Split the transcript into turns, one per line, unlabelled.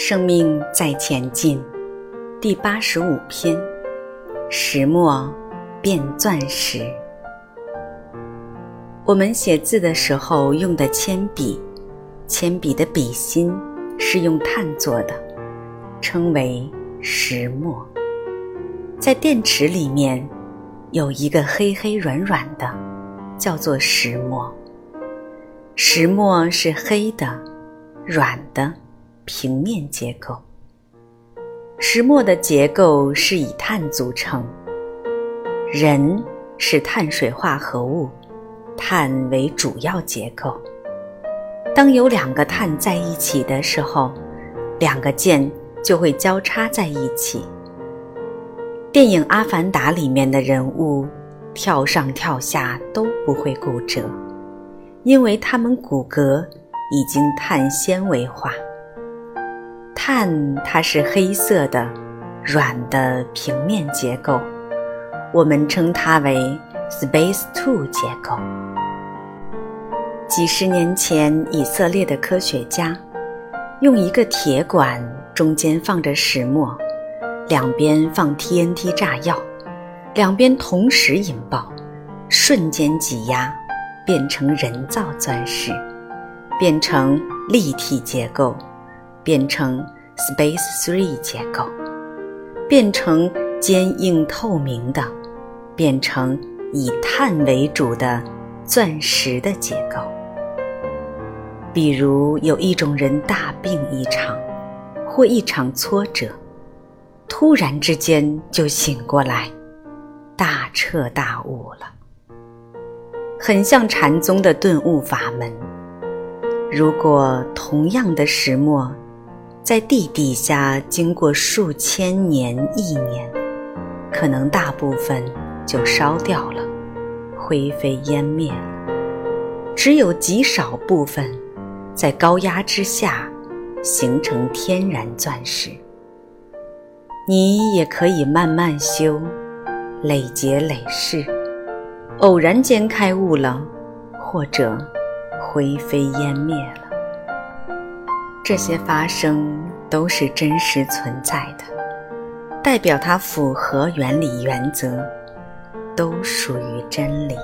生命在前进，第八十五篇：石墨变钻石。我们写字的时候用的铅笔，铅笔的笔芯是用碳做的，称为石墨。在电池里面有一个黑黑软软的，叫做石墨。石墨是黑的、软的。平面结构，石墨的结构是以碳组成。人是碳水化合物，碳为主要结构。当有两个碳在一起的时候，两个键就会交叉在一起。电影《阿凡达》里面的人物跳上跳下都不会骨折，因为他们骨骼已经碳纤维化。碳它是黑色的、软的平面结构，我们称它为 Space Two 结构。几十年前，以色列的科学家用一个铁管，中间放着石墨，两边放 TNT 炸药，两边同时引爆，瞬间挤压，变成人造钻石，变成立体结构，变成。Space Three 结构变成坚硬透明的，变成以碳为主的钻石的结构。比如有一种人大病一场，或一场挫折，突然之间就醒过来，大彻大悟了，很像禅宗的顿悟法门。如果同样的石墨。在地底下经过数千年、亿年，可能大部分就烧掉了，灰飞烟灭了。只有极少部分在高压之下形成天然钻石。你也可以慢慢修，累劫累世，偶然间开悟了，或者灰飞烟灭了。这些发生都是真实存在的，代表它符合原理原则，都属于真理。